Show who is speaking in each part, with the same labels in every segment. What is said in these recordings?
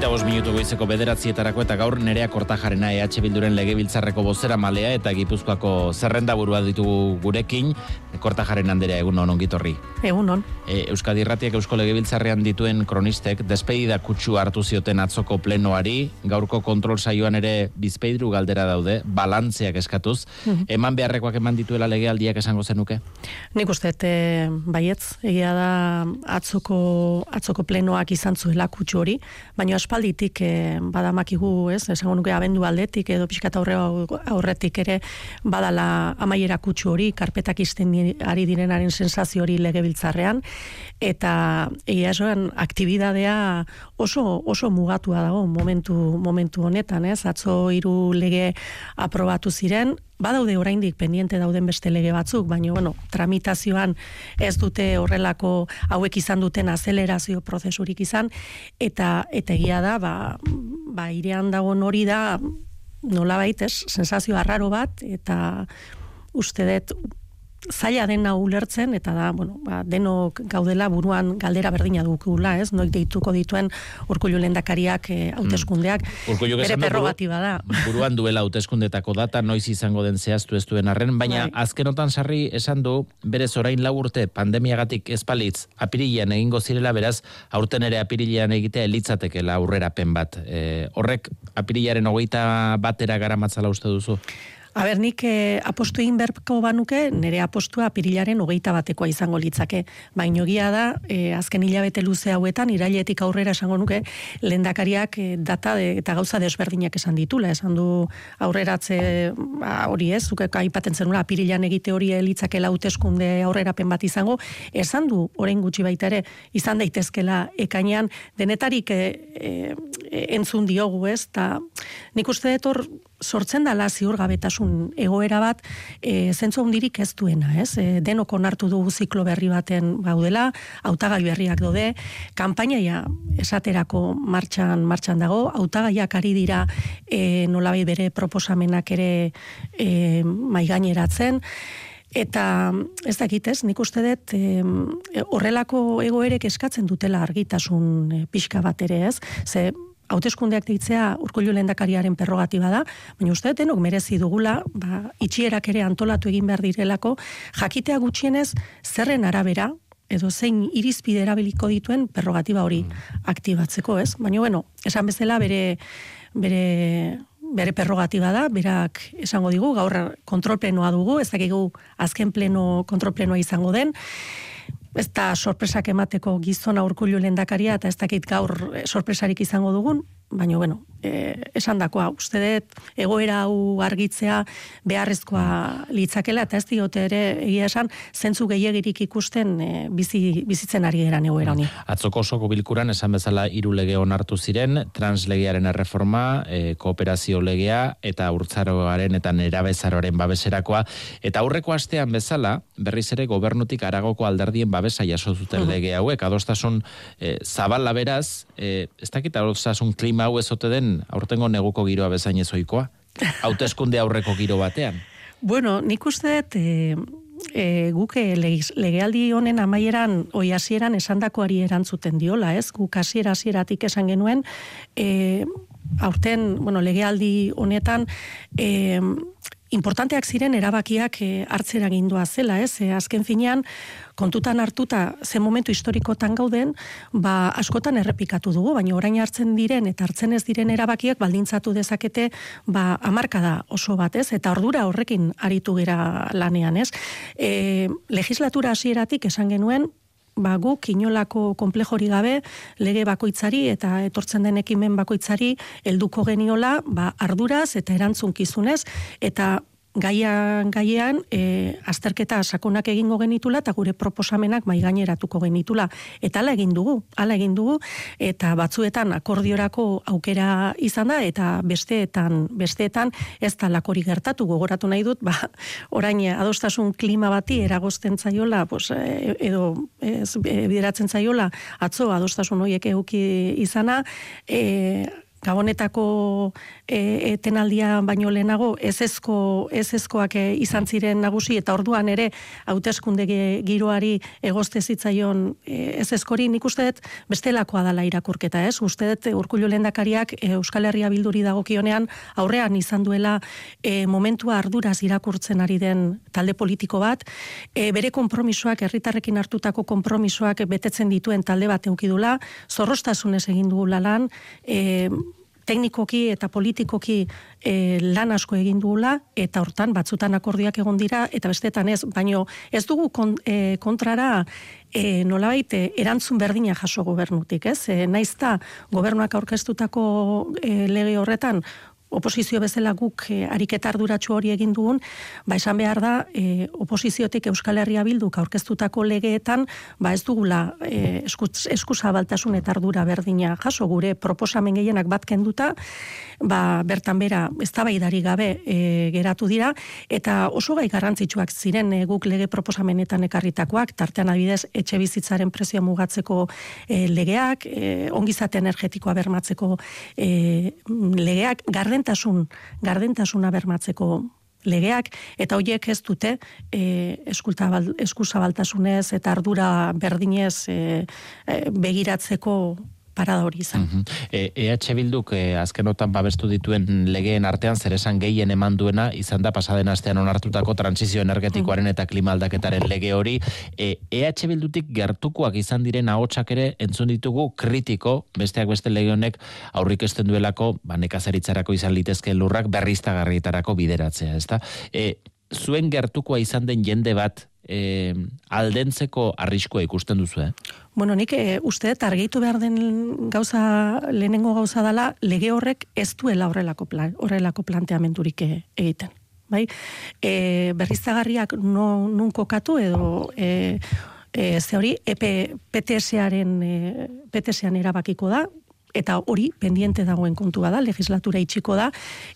Speaker 1: Ogeita bos minutu goizeko bederatzietarako eta gaur nerea kortajarena EH Bilduren legebiltzarreko bozera malea eta gipuzkoako zerrenda burua ditugu gurekin. Kortajaren handera egun hon ongitorri.
Speaker 2: Egun hon.
Speaker 1: E, Euskadi Irratiak Eusko Legebiltzarrean dituen kronistek despedida kutsu hartu zioten atzoko plenoari, gaurko kontrol saioan ere bizpeidru galdera daude, balantzeak eskatuz. Mhm. Eman beharrekoak eman dituela legealdiak esango zenuke?
Speaker 2: Nik uste, e, baietz, egia da atzoko, atzoko plenoak izan zuela kutsu hori, baina aspalditik e, badamakigu, ez, esango nuke abendu aldetik edo pixkat aurre aurretik ere badala amaiera kutsu hori, karpetak izten ari direnaren sensazio hori legebiltzarrean eta egia esoan aktibidadea oso oso mugatua dago momentu momentu honetan, ez? Atzo hiru lege aprobatu ziren, badaude oraindik pendiente dauden beste lege batzuk, baina bueno, tramitazioan ez dute horrelako hauek izan duten azelerazio prozesurik izan eta eta egia da, ba ba irean dago hori da nolabait, ez? Sensazio arraro bat eta uste dut zaila dena ulertzen eta da, bueno, ba, denok gaudela buruan galdera berdina dukula, ez? Noik deituko dituen Urkullu Lehendakariak e, hauteskundeak
Speaker 1: mm. bere
Speaker 2: prerrogativa da.
Speaker 1: Buruan duela hauteskundetako data noiz izango den zehaztu ez duen arren, baina bai. azkenotan sarri esan du berez orain lau urte pandemiagatik espalitz apirilean egingo zirela beraz aurten ere apirilean egitea elitzatekela aurrerapen bat. E, horrek apirilaren hogeita batera gara matzala uste duzu?
Speaker 2: A ber, nik eh, apostu egin berko banuke, nire apostua pirilaren hogeita batekoa izango litzake. Baina gia da, eh, azken hilabete luze hauetan, irailetik aurrera esango nuke, lendakariak eh, data eta gauza desberdinak esan ditula. Esan du aurreratze ba, hori ez, zuke aipaten zenula, pirilan egite hori litzake lauteskunde aurrerapen bat izango. Esan du, orain gutxi baita ere, izan daitezkela ekainean, denetarik e, entzun diogu ez, eta nik uste dut hor, sortzen dala ziurgabetasun egoera bat e, zentzu hundirik ez duena, ez? E, denok onartu dugu ziklo berri baten gaudela, hautagai berriak daude, kanpainaia esaterako martxan martxan dago, hautagaiak ari dira e, nolabai bere proposamenak ere e, maigaineratzen, Eta ez dakit ez, nik uste dut e, horrelako egoerek eskatzen dutela argitasun e, pixka bat ere ez, ze hauteskundeak deitzea urkullu lehendakariaren perrogatiba da, baina uste denok merezi dugula, ba, itxierak ere antolatu egin behar direlako, jakitea gutxienez zerren arabera, edo zein irizpide erabiliko dituen perrogatiba hori aktibatzeko, ez? Baina, bueno, esan bezala bere, bere, bere perrogatiba da, berak esango digu, gaur kontrol plenoa dugu, ez dakigu azken pleno, kontrol plenoa izango den, ez da sorpresak emateko gizona urkullu lehendakaria eta ez dakit gaur eh, sorpresarik izango dugun, baina bueno, e, esan dakoa, uste dut, egoera hau argitzea beharrezkoa litzakela, eta ez diote ere, egia esan, zentzu gehiagirik ikusten e, bizi, bizitzen ari eran egoera honi.
Speaker 1: Atzoko osoko bilkuran, esan bezala, hiru lege onartu ziren, translegiaren erreforma, e, kooperazio legea, eta urtzaroaren eta nerabezaroaren babeserakoa, eta aurreko astean bezala, berriz ere gobernutik aragoko alderdien babesa jaso zuten lege hauek, adostasun e, zabala beraz, e, ez dakit adostasun klima hau ezote den aurtengo neguko giroa bezain ezoikoa? Hauteskunde aurreko giro batean?
Speaker 2: Bueno, nik uste dut, e, e, guke legealdi honen amaieran, oi hasieran esandakoari erantzuten diola, ez? Guk hasiera hasieratik esan genuen, e, aurten, bueno, legealdi honetan, e, importanteak ziren erabakiak e, hartzera gindua zela, ez? E, azken finean, kontutan hartuta ze momentu historikotan gauden, ba askotan errepikatu dugu, baina orain hartzen diren eta hartzen ez diren erabakiak baldintzatu dezakete ba da oso bat, ez? Eta ordura horrekin aritu gera lanean, ez? E, legislatura hasieratik esan genuen ba guk inolako konplejori gabe lege bakoitzari eta etortzen den ekimen bakoitzari helduko geniola ba arduraz eta erantzunkizunez eta gaian gaian e, azterketa sakonak egingo genitula eta gure proposamenak mai gaineratuko genitula. Eta hala egin dugu hala egin dugu eta batzuetan akordiorako aukera izan da eta besteetan besteetan ez da lakori gertatu. Gogoratu nahi dut ba orain adostasun klima bati eragosten zaiola pues, e, edo ez, e, bideratzen zaiola atzo adostasun horiek eduki izana. E, Gabonetako e, etenaldia baino lehenago ez ezkoak e, izan ziren nagusi. Eta orduan ere hauteskunde giroari egozte zitzaion e, ez ezkori nik uste dut bestelakoa dala irakurketa ez? Uste dut urkullu lehendakariak e, Euskal Herria bilduri dagokionean aurrean izan duela e, momentua arduraz irakurtzen ari den talde politiko bat. E, bere konpromisoak herritarrekin hartutako konpromisoak betetzen dituen talde bat eukidula zorrostasunez egin dugu lan e, teknikoki eta politikoki e, lan asko egin dugula eta hortan batzutan akordiak egon dira eta bestetan ez, baino ez dugu kon, e, kontrara e, nolabait erantzun berdina jaso gobernutik, ez? E, naizta gobernuak aurkeztutako e, lege horretan oposizio bezala guk e, ariketa arduratsu hori egin dugun, ba esan behar da, e, oposiziotik Euskal Herria bilduk aurkeztutako legeetan, ba ez dugula e, eskusa baltasun eta ardura berdina jaso. Gure proposamen gehienak bat kenduta, ba bertan bera ez gabe e, geratu dira, eta oso gai garrantzitsuak ziren e, guk lege proposamenetan ekarritakoak, tartean adibidez etxe bizitzaren prezioa mugatzeko e, legeak, e, ongizate energetikoa bermatzeko e, legeak, garden gardentasun, gardentasuna bermatzeko legeak, eta hoiek ez dute e, eskuzabaltasunez eta ardura berdinez e, e, begiratzeko parada hori izan. Mm
Speaker 1: -hmm. EH Bilduk e, azkenotan babestu dituen legeen artean zer esan gehien eman duena izan da pasaden astean onartutako transizio energetikoaren eta klima aldaketaren lege hori. E, EH Bildutik gertukoak izan diren ahotsak ere entzun ditugu kritiko besteak beste lege honek aurrik esten duelako ba, nekazaritzarako izan litezke lurrak berriztagarrietarako bideratzea. Ezta? E, zuen gertukoa izan den jende bat e, aldentzeko arriskoa ikusten duzu, eh?
Speaker 2: Bueno, nik e, uste argitu behar den gauza, lehenengo gauza dela, lege horrek ez duela horrelako, plan, horrelako planteamendurik e, egiten. Bai? E, berriztagarriak no, nun kokatu edo e, e, ze hori EP, PTS-aren e, PTS-an erabakiko da, eta hori pendiente dagoen kontua da, legislatura itxiko da,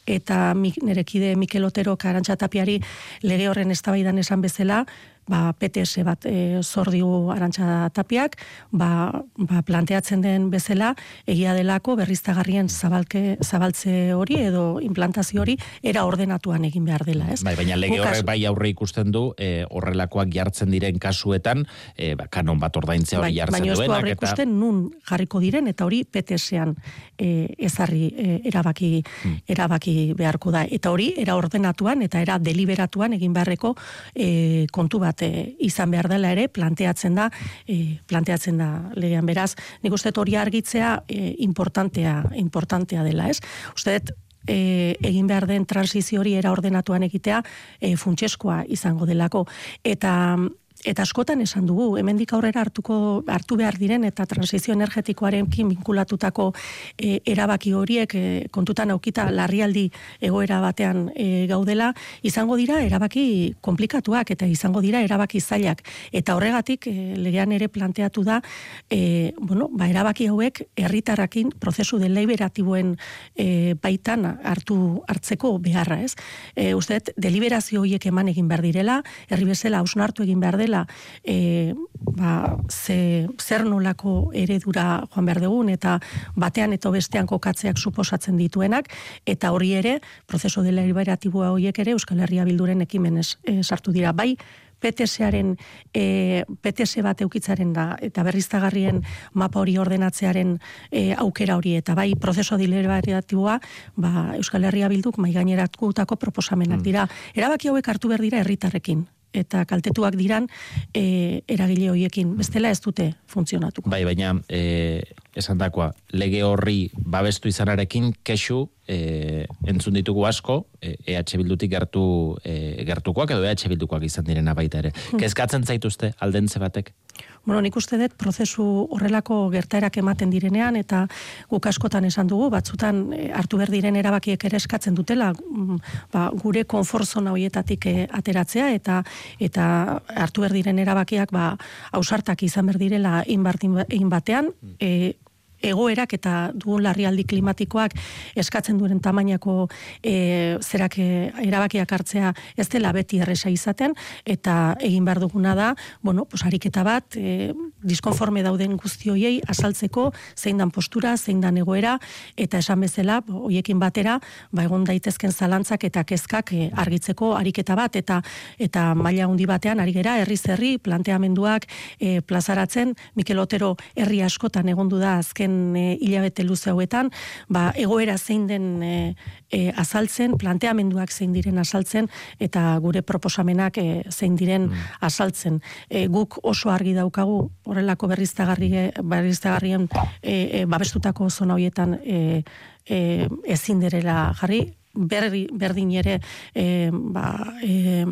Speaker 2: eta nerekide Mikel Otero karantxatapiari lege horren eztabaidan esan bezala, ba, PTS bat e, zordiu arantxa tapiak, ba, ba, planteatzen den bezala, egia delako berriztagarrien zabalke, zabaltze hori edo implantazio hori era ordenatuan egin behar dela, ez?
Speaker 1: Bai, baina lege horrek bai aurre ikusten du e, horrelakoak jartzen diren kasuetan, e, ba, kanon bat ordaintzea hori bai, jartzen duenak.
Speaker 2: Baina ez ikusten nun jarriko diren eta hori PTS-ean e, ezarri e, erabaki, hmm. erabaki beharko da. Eta hori, era ordenatuan eta era deliberatuan egin beharreko e, kontu bat e, izan behar dela ere planteatzen da e, planteatzen da legean. Beraz nik uste hori argitzea e, importantea importantea dela ez? Uste e, egin behar den transizio hori era ordenatuan egitea e, funtseskoa izango delako. Eta eta askotan esan dugu, hemendik aurrera hartuko hartu behar diren eta transizio energetikoarekin binkulatutako e, erabaki horiek e, kontutan aukita larrialdi egoera batean e, gaudela, izango dira erabaki komplikatuak eta izango dira erabaki zailak. Eta horregatik e, legean ere planteatu da, e, bueno, ba, erabaki hauek herritarrakin prozesu deliberatiboen e, baitan hartu hartzeko beharra, ez? E, usteet, deliberazio horiek eman egin behar direla, herri bezala hausnartu egin behar dela, e, ba, ze, zer nolako eredura joan behar dugun, eta batean eta bestean kokatzeak suposatzen dituenak, eta hori ere, prozeso dela liberatiboa horiek ere, Euskal Herria Bilduren ekimenez e, sartu dira. Bai, PTS-aren e, PTS bat eukitzaren da eta berriztagarrien mapa hori ordenatzearen e, aukera hori eta bai prozeso deliberatiboa ba, Euskal Herria bilduk mai gaineratutako proposamenak mm. dira. Erabaki hauek hartu behar dira herritarrekin eta kaltetuak diran e, eragile hoiekin bestela ez dute funtzionatuko.
Speaker 1: Bai, baina e, esan dakoa, lege horri babestu izanarekin kesu e, entzun ditugu asko e, EH Bildutik gertu e, gertukoak edo EH Bildukoak izan direna baita ere. Hmm. Kezkatzen zaituzte aldentze batek?
Speaker 2: Bueno, nik uste dut prozesu horrelako gertaerak ematen direnean eta guk askotan esan dugu, batzutan e, hartu behar diren erabakiek ere eskatzen dutela mm, ba, gure konforzona horietatik e, ateratzea eta eta hartu behar diren erabakiak ba, ausartak izan behar direla inbartin batean, e, egoerak eta dugun larrialdi klimatikoak eskatzen duen tamainako e, zerak e, erabakiak hartzea ez dela beti erresa izaten. Eta egin behar duguna da, bueno, pues ariketa bat e, diskonforme dauden guzti hoiei azaltzeko zein dan postura, zein dan egoera. Eta esan bezala hoiekin batera ba egon daitezken zalantzak eta kezkak e, argitzeko ariketa bat. Eta eta maila handi batean ari gera herri zerri planteamenduak e, plazaratzen. Mikel Otero herri askotan egondu da azken e, hilabete luze hauetan ba egoera zein den e, e, azaltzen planteamenduak zein diren azaltzen eta gure proposamenak e, zein diren mm. azaltzen e, guk oso argi daukagu horrelako berriztagarri berriztagarrien e, e, babestutako zona hoietan e, e, ezin derela jarri berri, berdin ere e, ba, e,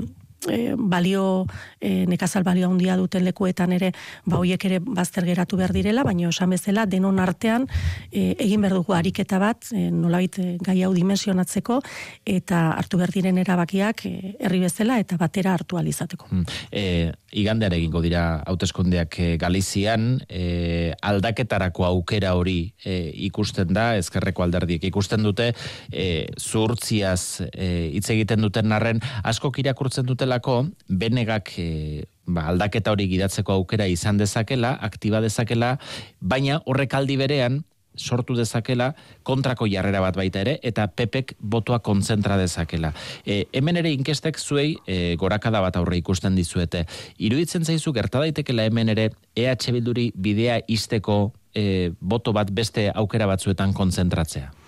Speaker 2: e, balio e, nekazal balio handia duten lekuetan ere ba hoiek ere bazter geratu behar direla baina esan bezala denon artean e, egin behar dugu ariketa bat e, nolabait gai hau dimensionatzeko eta hartu behar diren erabakiak herri bezala eta batera hartu alizateko. Hmm.
Speaker 1: E, igandean egingo dira hauteskundeak e, Galizian e, aldaketarako aukera hori e, ikusten da ezkerreko alderdiek ikusten dute e, zurtziaz hitz egiten duten arren asko irakurtzen dutela delako, benegak e, ba, aldaketa hori gidatzeko aukera izan dezakela, aktiba dezakela, baina horrek aldi berean, sortu dezakela kontrako jarrera bat baita ere eta pepek botoa kontzentra dezakela. E, hemen ere inkestek zuei e, gorakada bat aurre ikusten dizuete. Iruditzen zaizu gerta daitekela hemen ere EH Bilduri bidea isteko e, boto bat beste aukera batzuetan kontzentratzea?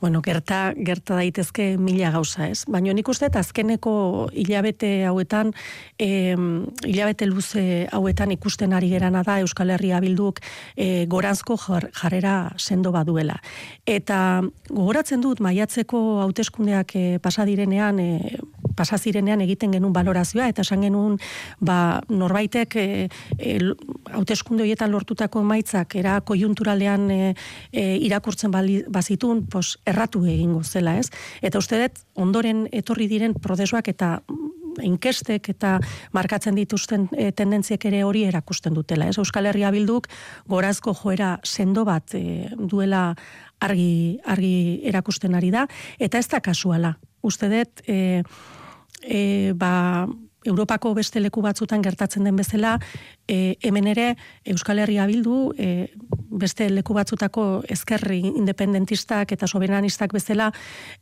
Speaker 2: Bueno, gerta, gerta daitezke mila gauza ez. Baina nik uste azkeneko hilabete hauetan, e, hilabete luze hauetan ikusten ari gerana da Euskal Herria bilduk e, goranzko jarrera sendo baduela. Eta gogoratzen dut maiatzeko hauteskundeak e, pasadirenean, e, pasazirenean egiten genuen balorazioa, eta esan genuen ba, norbaitek e, e, hauteskunde horietan lortutako emaitzak era kojunturalean e, e, irakurtzen bali, bazitun, pos, erratu egingo zela, ez? Eta uste dut, ondoren etorri diren prozesuak eta inkestek eta markatzen dituzten e, tendentziek ere hori erakusten dutela. Ez? Euskal Herria bilduk gorazko joera sendo bat e, duela argi, argi erakusten ari da, eta ez da kasuala. Uste dut, e, e, ba, Europako beste leku batzutan gertatzen den bezala, e, hemen ere Euskal Herria bildu, e, beste leku batzutako ezkerri independentistak eta soberanistak bezala,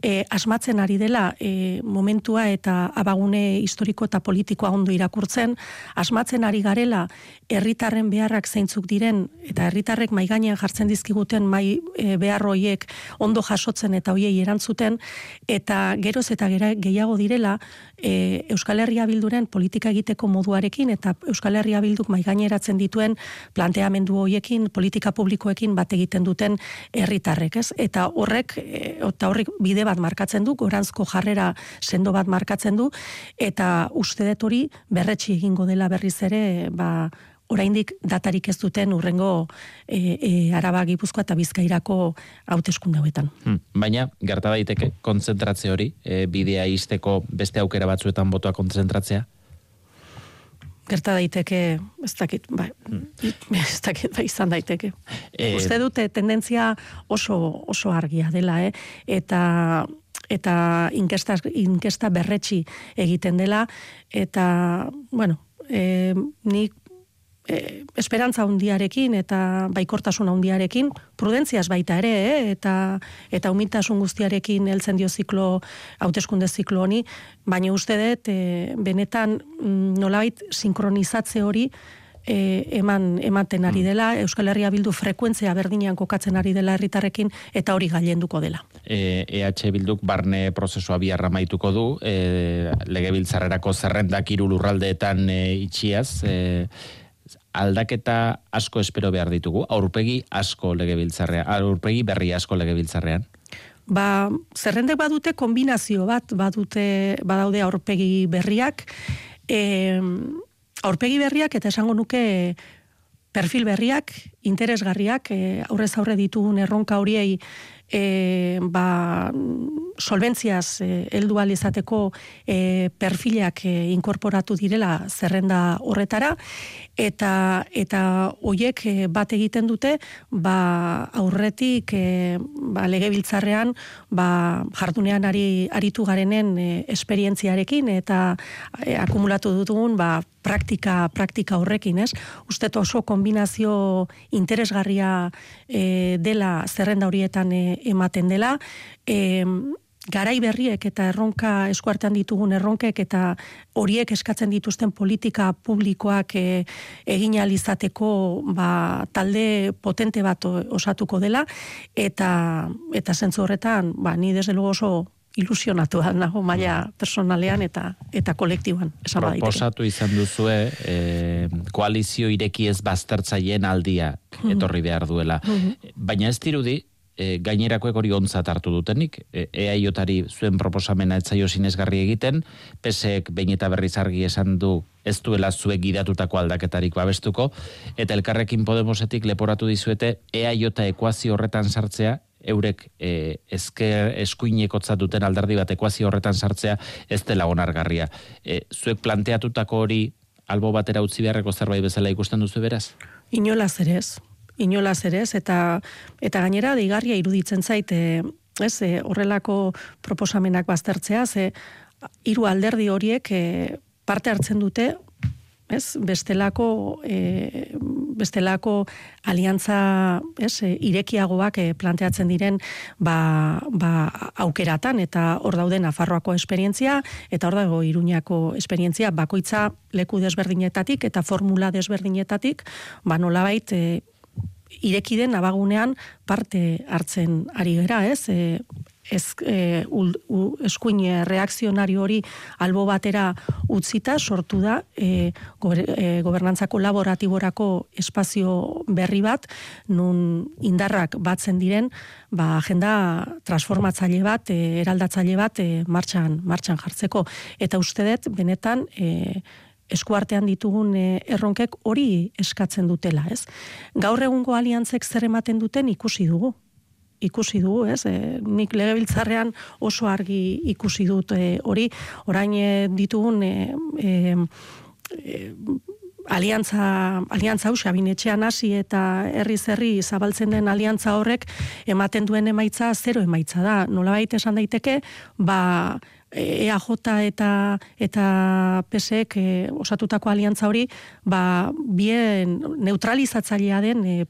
Speaker 2: e, asmatzen ari dela e, momentua eta abagune historiko eta politikoa ondo irakurtzen, asmatzen ari garela herritarren beharrak zeintzuk diren, eta herritarrek maiganean jartzen dizkiguten mai e, beharroiek ondo jasotzen eta hoiei erantzuten, eta geroz eta gehiago direla e, Euskal Herria bilduren politika egiteko moduarekin, eta Euskal Herria bilduk mai gaineratzen dituen planteamendu hoiekin, politika publikoekin bat egiten duten herritarrek, ez? Eta horrek eh, eta horrek bide bat markatzen du, goranzko jarrera sendo bat markatzen du eta uste dut hori berretsi egingo dela berriz ere, ba oraindik datarik ez duten urrengo e, e, araba gipuzkoa eta bizkairako hauteskunde hauetan.
Speaker 1: Hmm, baina, gerta daiteke konzentratze hori, e, bidea izteko beste aukera batzuetan botoa konzentratzea?
Speaker 2: Gerta daiteke, ez dakit, ba, ez dakit, ba, izan daiteke. E... Uste dute tendentzia oso, oso argia dela, eh? eta eta inkesta, inkesta berretxi egiten dela, eta, bueno, e, nik e, esperantza hundiarekin eta baikortasun hundiarekin, prudentziaz baita ere, eh? eta eta umitasun guztiarekin heltzen dio ziklo, hauteskunde ziklo honi, baina uste dut, e, benetan mm, nolabait sinkronizatze hori, e, eman ematen ari mm. dela, Euskal Herria bildu frekuentzia berdinean kokatzen ari dela herritarrekin eta hori gailenduko dela.
Speaker 1: E, EH bilduk barne prozesua biarra maituko du, e, legebiltzarrerako zerrendak iru lurraldeetan e, itxiaz, e, aldaketa asko espero behar ditugu, aurpegi asko legebiltzarrean, aurpegi berri asko legebiltzarrean?
Speaker 2: Ba, zerrendek badute kombinazio bat, badute, badaude aurpegi berriak, e, aurpegi berriak eta esango nuke perfil berriak, interesgarriak, e, aurrez aurre ditugun erronka horiei e, ba, solventziaz e, heldu izateko e, perfilak e, inkorporatu direla zerrenda horretara. Eta eta hoiek e, bat egiten dute ba aurretik e, ba legebiltzarrean ba jardunean ari aritu garenen e, esperientziarekin eta e, akumulatu dutugun ba praktika praktika horrekin, ez? Uste oso kombinazio interesgarria e, dela zerrenda horietan e, ematen dela, e, garai berriek eta erronka eskuartean ditugun erronkek eta horiek eskatzen dituzten politika publikoak e, egin alizateko ba, talde potente bat osatuko dela eta eta zentzu horretan ba, ni desde luego oso ilusionatu da nago maila personalean eta eta kolektiboan
Speaker 1: esan Proposatu izan duzue e, koalizio ireki ez baztertzaileen aldia mm-hmm. etorri behar duela. Mm-hmm. Baina ez dirudi e, gainerakoek hori ontzat hartu dutenik, e, eaiotari zuen proposamena etzaio sinesgarri egiten, pesek bain eta berriz argi esan du ez duela zuek gidatutako aldaketarik babestuko, eta elkarrekin Podemosetik leporatu dizuete eaiota ekuazio horretan sartzea, eurek e, esker eskuinekotza duten alderdi bat ekuazio horretan sartzea ez dela onargarria. E, zuek planteatutako hori albo batera utzi beharreko zerbait bezala ikusten duzu beraz?
Speaker 2: Inolaz ere ez inolaz ere ez, eta, eta gainera deigarria iruditzen zaite, ez, e, horrelako proposamenak baztertzea, ze hiru alderdi horiek e, parte hartzen dute, ez, bestelako, e, bestelako aliantza, ez, e, irekiagoak e, planteatzen diren ba, ba, aukeratan, eta hor daude Nafarroako esperientzia, eta hor dago Iruñako esperientzia, bakoitza leku desberdinetatik eta formula desberdinetatik, ba nolabait, e, ireki den abagunean parte hartzen ari gera, ez? E, ez e, eskuin reakzionario hori albo batera utzita sortu da e, e, gobernantza kolaboratiborako espazio berri bat nun indarrak batzen diren ba agenda transformatzaile bat e, eraldatzaile bat e, martxan martxan jartzeko eta uste dut benetan e, eskuartean ditugun erronkek hori eskatzen dutela, ez? Gaur egungo aliantzek zer ematen duten ikusi dugu. Ikusi dugu, ez? E, nik legebiltzarrean oso argi ikusi dut e, hori. Orain e, ditugun e, e, e, aliantza, aliantza hau, etxean hasi eta herri zerri zabaltzen den aliantza horrek ematen duen emaitza zero emaitza da. Nola baita esan daiteke, ba, EAJ eta eta PSek e, osatutako aliantza hori ba bien neutralizatzailea den e,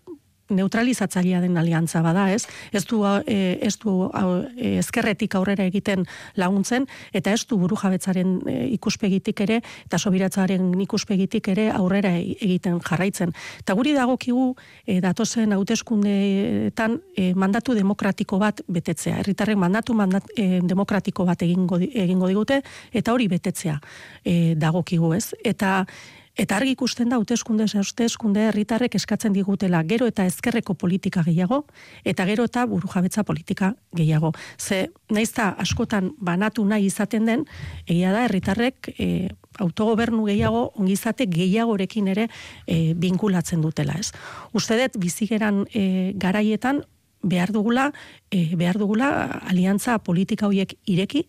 Speaker 2: neutralizatzailea den aliantza bada, ez? Ez du e, ez du e, ezkerretik aurrera egiten laguntzen eta ez du burujabetzaren e, ikuspegitik ere eta sobiratzaren ikuspegitik ere aurrera e, egiten jarraitzen. Eta guri dagokigu e, datozen hauteskundeetan e, mandatu demokratiko bat betetzea. Herritarrek mandatu mandat, e, demokratiko bat egingo egingo digute eta hori betetzea e, dagokigu, ez? Eta Eta argi ikusten da hauteskunde hauteskunde herritarrek eskatzen digutela gero eta ezkerreko politika gehiago eta gero eta burujabetza politika gehiago. Ze naizta askotan banatu nahi izaten den, egia da herritarrek e, autogobernu gehiago ongizate gehiagorekin ere e, binkulatzen dutela, ez? Uste dut bizigeran e, garaietan behar dugula, e, behar dugula aliantza politika horiek ireki,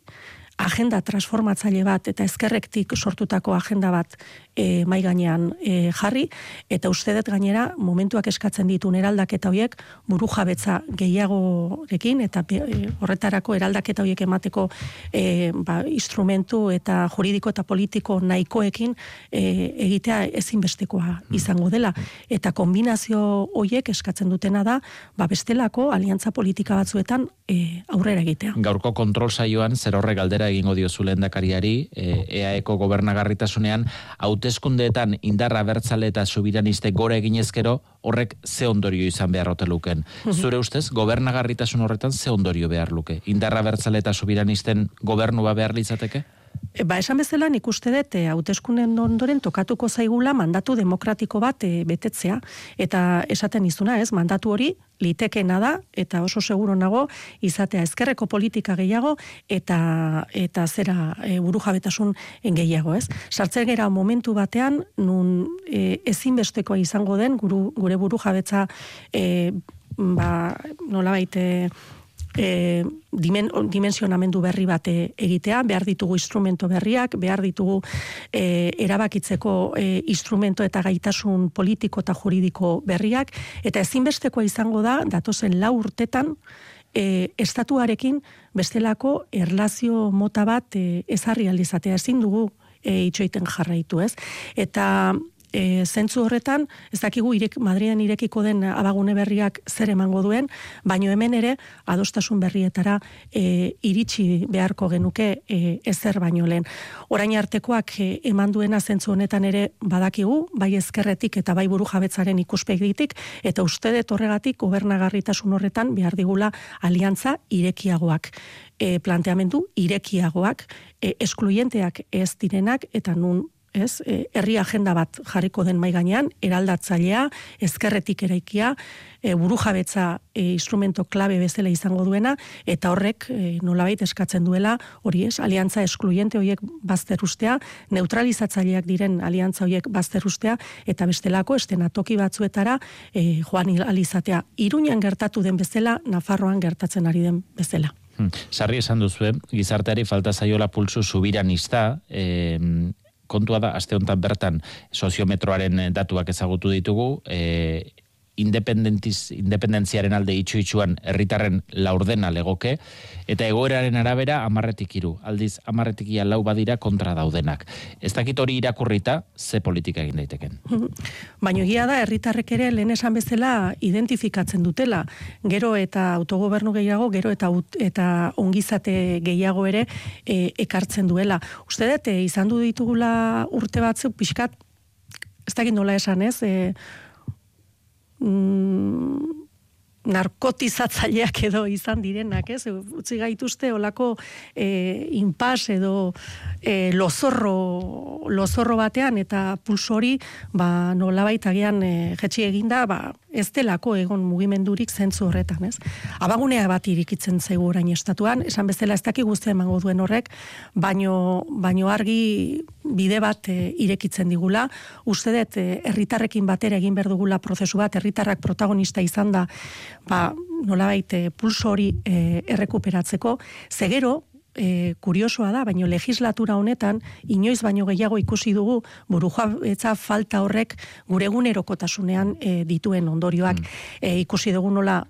Speaker 2: agenda transformatzaile bat eta ezkerrektik sortutako agenda bat e, mai gainean e, jarri. Eta uste dut gainera momentuak eskatzen ditu eraldaketa horiek burujabetza gehiagorekin eta e, horretarako eraldaketa horiek emateko e, ba, instrumentu eta juridiko eta politiko nahikoekin e, egitea ezinbestekoa izango dela. Eta kombinazio horiek eskatzen dutena da ba, bestelako aliantza politika batzuetan e, aurrera egitea.
Speaker 1: Gaurko kontrol saioan zer horre galdera egingo dio zulendakariari e, EAEko gobernagarritasunean haute hauteskundeetan indarra bertzale eta subiraniste gora eginezkero horrek ze ondorio izan behar luken. Zure ustez, gobernagarritasun horretan ze ondorio behar luke? Indarra bertzale eta subiranisten gobernua behar litzateke?
Speaker 2: E, ba, esan bezala nik uste dut e, hauteskunden ondoren tokatuko zaigula mandatu demokratiko bat e, betetzea. Eta esaten izuna ez, mandatu hori litekena da eta oso seguro nago izatea ezkerreko politika gehiago eta eta zera e, burujabetasun gehiago, ez? Sartzen gera momentu batean nun e, ezinbestekoa izango den gure burujabetza e, ba, nolabait e, dimen, dimensionamendu berri bate egitea, behar ditugu instrumento berriak, behar ditugu e, erabakitzeko e, instrumento eta gaitasun politiko eta juridiko berriak, eta ezinbestekoa izango da, datozen lau urtetan, e, estatuarekin bestelako erlazio mota bat e, ezarri aldizatea ezin dugu e, itxoiten jarraitu, ez? Eta e, zentzu horretan, ez dakigu irek, Madriden irekiko den abagune berriak zer emango duen, baino hemen ere adostasun berrietara e, iritsi beharko genuke e, ezer baino lehen. Orain artekoak e, eman duena zentzu honetan ere badakigu, bai ezkerretik eta bai buru jabetzaren ikuspegitik, eta uste horregatik gobernagarritasun horretan behar digula aliantza irekiagoak e, planteamendu irekiagoak, e, eskluyenteak ez direnak, eta nun ez, e, herri agenda bat jarriko den mai gainean, eraldatzailea, ezkerretik eraikia, e, burujabetza e, instrumento klabe bezala izango duena, eta horrek e, nolabait eskatzen duela, hori ez, aliantza eskluente horiek bazterustea, neutralizatzaileak diren aliantza horiek bazterustea, eta bestelako estena toki batzuetara e, joan alizatea. Iruñan gertatu den bezala, Nafarroan gertatzen ari den bezala.
Speaker 1: Hmm. Sarri esan duzu, gizarteari falta zaiola pulsu subiranista, eh, kontua da, aste honetan bertan soziometroaren datuak ezagutu ditugu, e, independentziaren alde itxu itxuan herritarren laurdena legoke, eta egoeraren arabera amarretik iru, aldiz amarretik ia lau badira kontra daudenak. Ez dakit hori irakurrita, ze politika egin daiteken.
Speaker 2: Baina egia da, herritarrek ere lehen esan bezala identifikatzen dutela, gero eta autogobernu gehiago, gero eta eta ongizate gehiago ere e, ekartzen duela. Uste dut, e, izan du ditugula urte batzuk, pixkat, ez dakit nola esan ez, e, mm, narkotizatzaileak edo izan direnak, ez? Utzi gaituzte olako e, inpas edo e, lozorro, lozorro batean eta pulsori ba, nolabait agian e, jetxi eginda, ba, ez delako egon mugimendurik zentzu horretan, ez? Abagunea bat irikitzen zaigu orain estatuan, esan bezala ez daki guztia emango duen horrek, baino, baino argi bide bat e, irekitzen digula, uste dut e, herritarrekin batera egin behar dugula prozesu bat, herritarrak protagonista izan da, ba, nolabait e, pulso hori e, errekuperatzeko, zegero, e, kuriosoa da, baino legislatura honetan, inoiz baino gehiago ikusi dugu, burujua etza falta horrek gure egunerokotasunean e, dituen ondorioak. Mm. E, ikusi dugu nola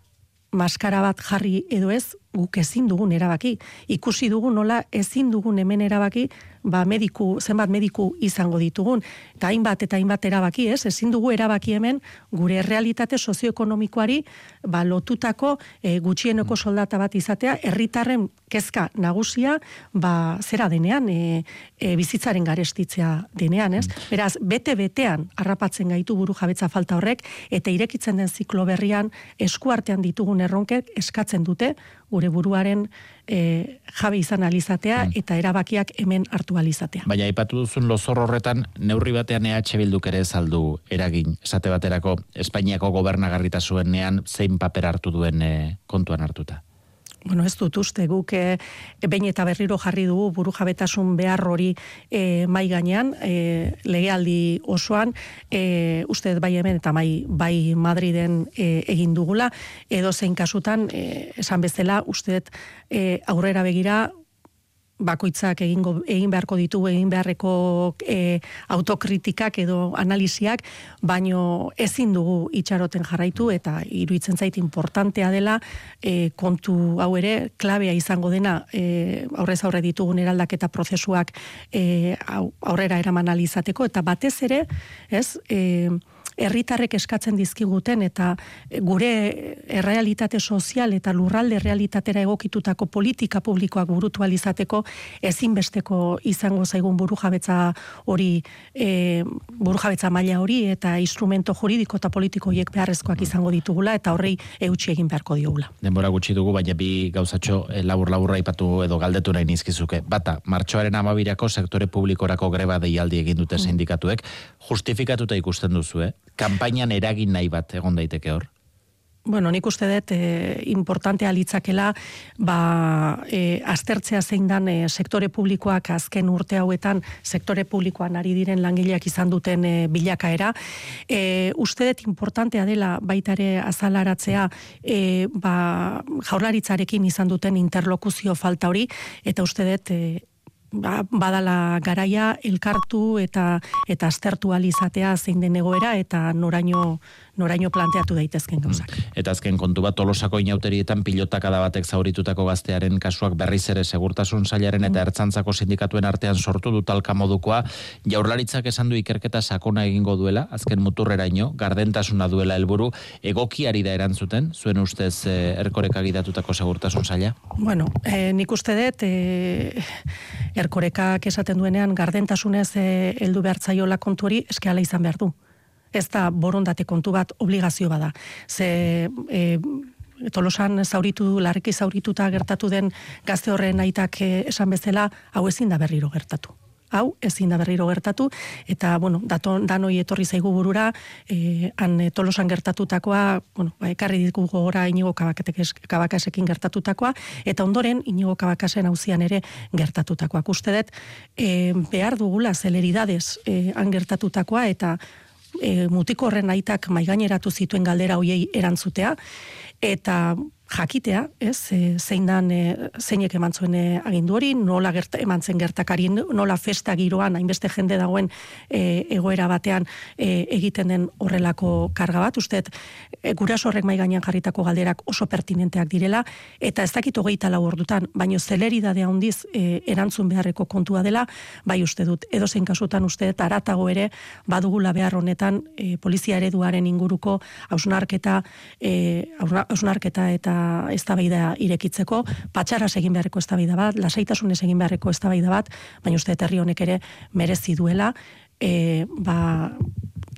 Speaker 2: maskara bat jarri edo ez, guk ezin dugun erabaki. Ikusi dugu nola ezin dugun hemen erabaki, ba mediku, zenbat mediku izango ditugun. Eta hainbat eta hainbat erabaki, ez? Ezin dugu erabaki hemen gure realitate sozioekonomikoari ba, lotutako e, gutxieneko soldata bat izatea, herritarren kezka nagusia, ba, zera denean, e, e, bizitzaren garestitzea denean, ez? Mm. Beraz, bete-betean harrapatzen gaitu buru jabetza falta horrek, eta irekitzen den ziklo berrian eskuartean ditugun erronkek eskatzen dute, gure buruaren e, jabe izan alizatea mm. eta erabakiak hemen hartu alizatea.
Speaker 1: Baina aipatu duzun lozor horretan neurri batean EH Bilduk ere saldu eragin esate baterako Espainiako gobernagarritasuenean zein paper hartu duen e, kontuan hartuta
Speaker 2: bueno, ez dut uste guk e, behin eta berriro jarri dugu buru jabetasun behar hori e, mai gainean, e, legealdi osoan, e, uste bai hemen eta bai, bai Madriden e, egin dugula, edo zein kasutan, e, esan bezala, uste e, aurrera begira, bakoitzak egingo egin beharko ditu egin beharreko e, autokritikak edo analiziak baino ezin dugu itxaroten jarraitu eta iruditzen zait importantea dela e, kontu hau ere klabea izango dena e, aurrez aurre ditugun eraldaketa prozesuak e, aurrera eraman alizateko eta batez ere ez e, herritarrek eskatzen dizkiguten eta gure errealitate sozial eta lurralde realitatera egokitutako politika publikoak burutu alizateko ezinbesteko izango zaigun burujabetza hori e, burujabetza maila hori eta instrumento juridiko eta politiko hiek beharrezkoak izango ditugula eta horrei eutxi egin beharko diogula.
Speaker 1: Denbora gutxi dugu, baina bi gauzatxo e, labur laburra ipatu edo galdetu nahi nizkizuke. Bata, martxoaren amabirako sektore publikorako greba deialdi egin dute mm. sindikatuek, justifikatuta ikusten duzu, eh? Kampainan eragin nahi bat egon daiteke hor?
Speaker 2: Bueno, nik uste dut e, importantea litzakela ba, e, aztertzea zein dan e, sektore publikoak azken urte hauetan sektore publikoan ari diren langileak izan duten e, bilakaera. E, uste dut importantea dela baitare azalaratzea e, ba, jaurlaritzarekin izan duten interlokuzio falta hori eta uste dut e, ba, badala garaia elkartu eta eta aztertu izatea zein den egoera eta noraino noraino planteatu daitezken gauzak. Mm.
Speaker 1: Eta azken kontu bat Tolosako inauterietan pilotaka da batek zauritutako gaztearen kasuak berriz ere segurtasun sailaren eta mm. ertzantzako sindikatuen artean sortu dut talka modukoa jaurlaritzak esan du ikerketa sakona egingo duela azken muturreraino gardentasuna duela helburu egokiari da erantzuten zuen ustez eh, erkoreka gidatutako segurtasun saila?
Speaker 2: Bueno, eh, nik uste dut eh, erkorekak esaten duenean gardentasunez eh, heldu behartzaiola kontu hori eskeala izan behar du ez da borondate kontu bat obligazio bada. Ze e, tolosan zauritu, larreki zaurituta gertatu den gazte horren aitak e, esan bezala, hau ezin da berriro gertatu hau ezin da berriro gertatu eta bueno dato danoi etorri zaigu burura eh han e, tolosan gertatutakoa bueno ba ekarri ditu gogora inigo kabakasekin gertatutakoa eta ondoren inigo kabakasen auzian ere gertatutakoa uste dut e, behar dugula celeridades eh han gertatutakoa eta e, mutiko horren aitak maigaineratu zituen galdera hoiei erantzutea. Eta jakitea, ez, e, zein dan, e, zeinek eman zuen e, agindu hori, nola gerta, eman zen gertakari, nola festa giroan, hainbeste jende dagoen e, egoera batean e, egiten den horrelako karga bat, uste, e, guraso horrek mai gainean jarritako galderak oso pertinenteak direla, eta ez dakit hogeita lau ordutan, baino zeleridadea handiz e, erantzun beharreko kontua dela, bai uste dut, edo zein kasutan uste, eta aratago ere, badugula behar honetan, e, polizia ereduaren inguruko, hausnarketa, e, hausnarketa eta eztabaida irekitzeko, patxaras egin beharreko eztabaida bat, lasaitasunez egin beharreko eztabaida bat, baina uste herri honek ere merezi duela, e, ba,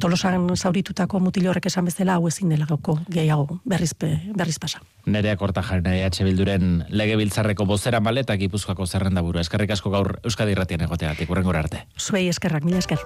Speaker 2: tolosan zauritutako mutil horrek esan bezala hau ezin dela gauko gehiago berriz, berriz pasa.
Speaker 1: Nerea korta jarri EH Bilduren lege biltzarreko bozera maletak ipuzkoako zerrenda buru. Eskerrik asko gaur Euskadi Irratian egoteatik, urrengor arte.
Speaker 2: Zuei eskerrak, mila esker.